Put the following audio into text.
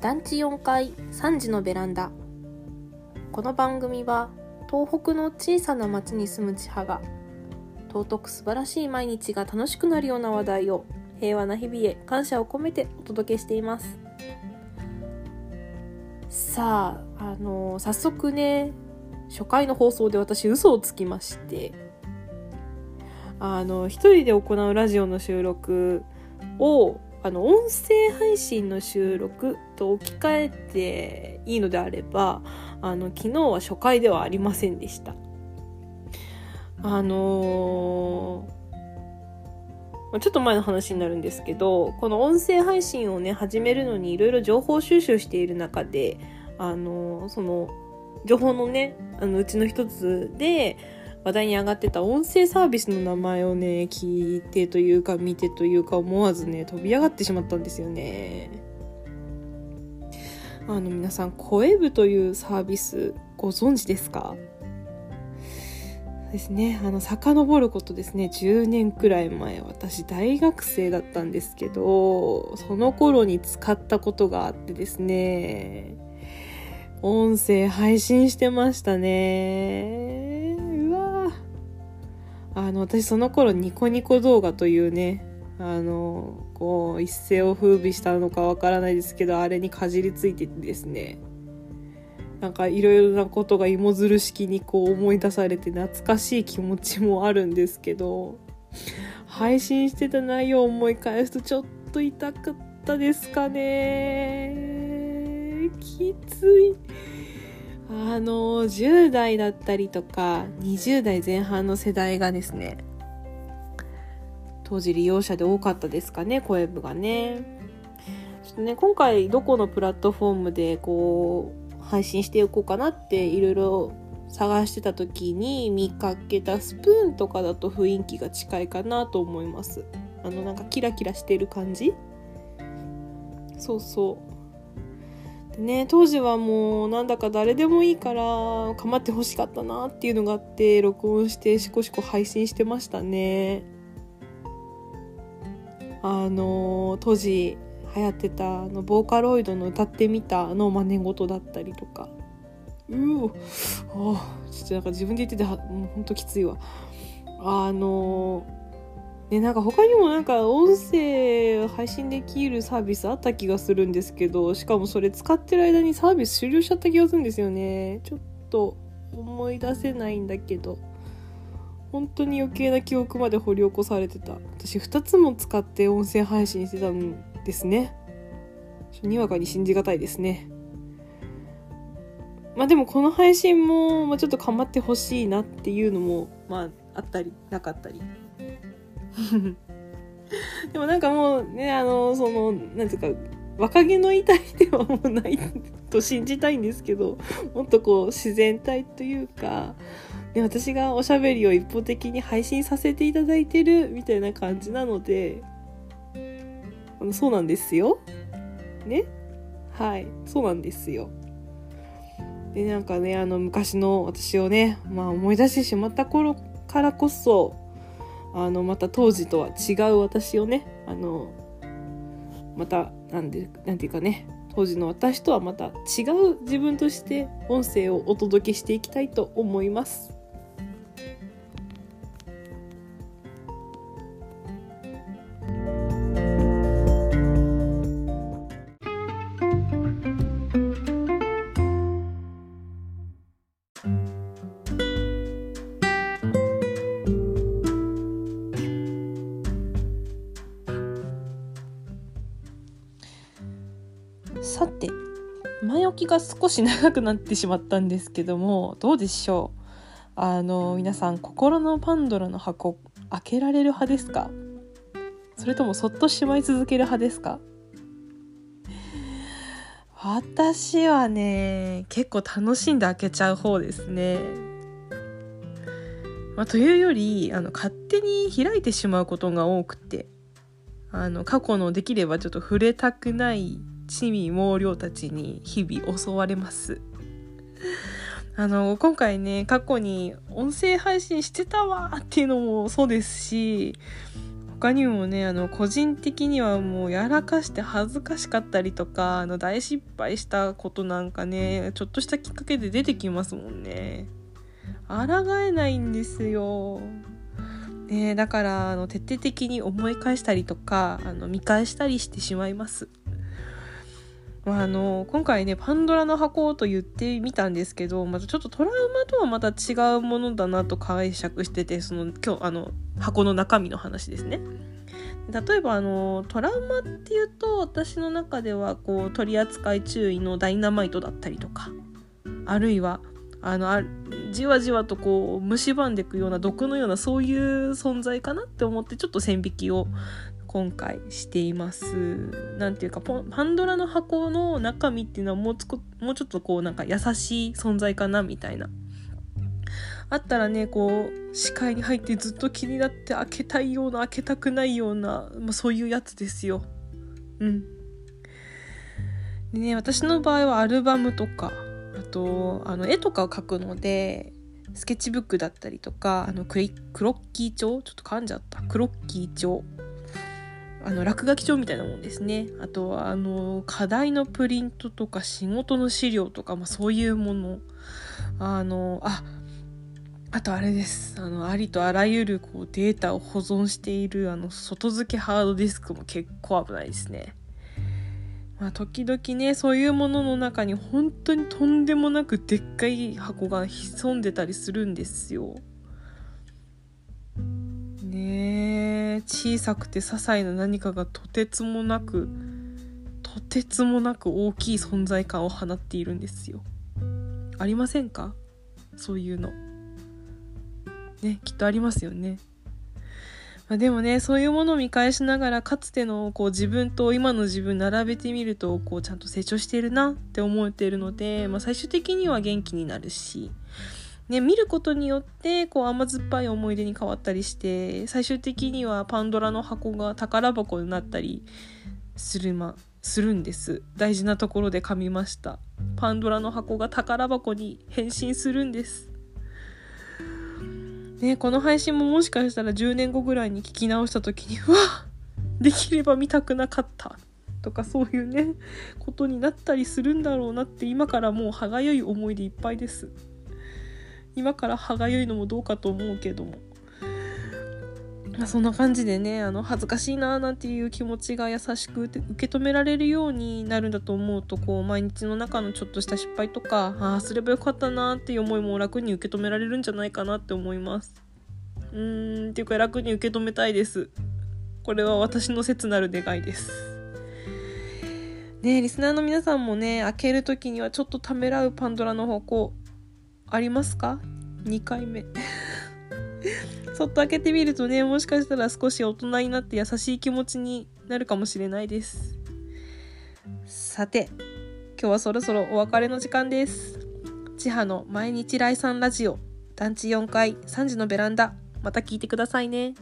団地4階3時のベランダ。この番組は東北の小さな町に住む千葉が尊く素晴らしい毎日が楽しくなるような話題を平和な日々へ感謝を込めてお届けしています。さああの早速ね初回の放送で私嘘をつきましてあの一人で行うラジオの収録をあの音声配信の収録と置き換えていいのであればあの昨日は初回ではありませんでした。あのー、ちょっと前の話になるんですけどこの音声配信をね始めるのにいろいろ情報収集している中であのー、その情報のねあのうちの一つで話題に上がってた音声サービスの名前をね、聞いてというか見てというか思わずね、飛び上がってしまったんですよね。あの皆さん、声部というサービスご存知ですか？ですね、あの、遡ることですね、10年くらい前、私大学生だったんですけど、その頃に使ったことがあってですね、音声配信してましたね。あの、私その頃ニコニコ動画というね、あの、こう、一世を風靡したのかわからないですけど、あれにかじりついててですね、なんかいろいろなことが芋づる式にこう思い出されて懐かしい気持ちもあるんですけど、配信してた内容を思い返すとちょっと痛かったですかね。あの10代だったりとか20代前半の世代がですね当時利用者で多かったですかね声部がね。ちょっとね今回どこのプラットフォームでこう配信していこうかなっていろいろ探してた時に見かけたスプーンとかだと雰囲気が近いかなと思います。あのなんかキラキラしてる感じ？そうそう。ね当時はもうなんだか誰でもいいから構ってほしかったなっていうのがあって録音してしこしこ配信してましたね。あの当時流行ってたあのボーカロイドの歌ってみたの真似事だったりとか。うおちょっとなんか自分で言っててもうほんときついわ。あのね、なんか他にもなんか音声配信できるサービスあった気がするんですけど、しかもそれ使ってる間にサービス終了しちゃった気がするんですよね。ちょっと思い出せないんだけど、本当に余計な記憶まで掘り起こされてた。私2つも使って音声配信してたんですね。にわかに信じがたいですね。まあでもこの配信も、ま、ちょっと構ってほしいなっていうのも、まああったりなかったり でもなんかもうね、あの、その、なんていうか、若気の至りではもうないと信じたいんですけど、もっとこう自然体というか、ね、私がおしゃべりを一方的に配信させていただいてるみたいな感じなので、あのそうなんですよ。ね？はい、そうなんですよ。で、なんかね、あの昔の私をね、まあ思い出してしまった頃からこそ、あのまた当時とは違う私をねあのまた何て言うかね当時の私とはまた違う自分として音声をお届けしていきたいと思います。さて前置きが少し長くなってしまったんですけどもどうでしょう？あの皆さん心のパンドラの箱開けられる派ですか？それともそっとしまい続ける派ですか？私はね結構楽しんで開けちゃう方ですね。まあ、というよりあの勝手に開いてしまうことが多くてあの過去のできればちょっと触れたくない地味猛量たちに日々襲われます。あの今回ね過去に音声配信してたわっていうのもそうですし他にもねあの個人的にはもうやらかして恥ずかしかったりとかあの大失敗したことなんかねちょっとしたきっかけで出てきますもんね。抗えないんですよ。ねだからあの徹底的に思い返したりとかあの見返したりしてしまいます。まあ、あの今回ねパンドラの箱と言ってみたんですけどまたちょっとトラウマとはまた違うものだなと解釈しててその今日あの箱の中身の話ですね。例えばあのトラウマっていうと私の中ではこう取扱い注意のダイナマイトだったりとかあるいはあのあじわじわとこう蝕んでいくような毒のようなそういう存在かなって思ってちょっと線引きを今回しています。なんていうかパンドラの箱の中身っていうのはもうつこもうちょっとこうなんか優しい存在かなみたいな。あったらねこう視界に入ってずっと気になって開けたいような開けたくないような、まあ、そういうやつですよ。うん。でね私の場合はアルバムとかあとあの絵とかを描くのでスケッチブックだったりとかあのククロッキー帳？ちょっと噛んじゃったクロッキー帳あの落書き帳みたいなもんですねあとはあの課題のプリントとか仕事の資料とか、まあ、そういうものあのああとあれですあのありとあらゆるこうデータを保存しているあの外付けハードディスクも結構危ないですね。まあ、時々ねそういうものの中に本当にとんでもなくでっかい箱が潜んでたりするんですよ。小さくて些細な何かがとてつもなくとてつもなく大きい存在感を放っているんですよ。ありませんか？そういうの。ねきっとありますよね。まあ、でもねそういうものを見返しながらかつてのこう自分と今の自分並べてみるとこうちゃんと成長してるなって思えているので、まあ、最終的には元気になるしね、見ることによってこう甘酸っぱい思い出に変わったりして最終的にはパンドラの箱が宝箱になったりする,、ま、するんです。大事なところで噛みました。パンドラの箱が宝箱に変身するんです。ね、この配信ももしかしたら10年後ぐらいに聞き直した時に「うわできれば見たくなかった」とかそういうねことになったりするんだろうなって今からもう歯がゆい思いでいっぱいです。今から歯がゆいのもどうかと思うけども。まあ、そんな感じでねあの恥ずかしいなーなんていう気持ちが優しく受け止められるようになるんだと思うとこう毎日の中のちょっとした失敗とかああすればよかったなーっていう思いも楽に受け止められるんじゃないかなって思います。うーんっていうか楽に受け止めたいです。これは私の切なる願いです。ねリスナーの皆さんもね開ける時にはちょっとためらうパンドラの方向ありますか ?2 回目 そっと開けてみるとね、もしかしたら少し大人になって優しい気持ちになるかもしれないです。さて、今日はそろそろお別れの時間です。千葉の毎日来産ラジオ、団地4階3時のベランダ、また聞いてくださいね。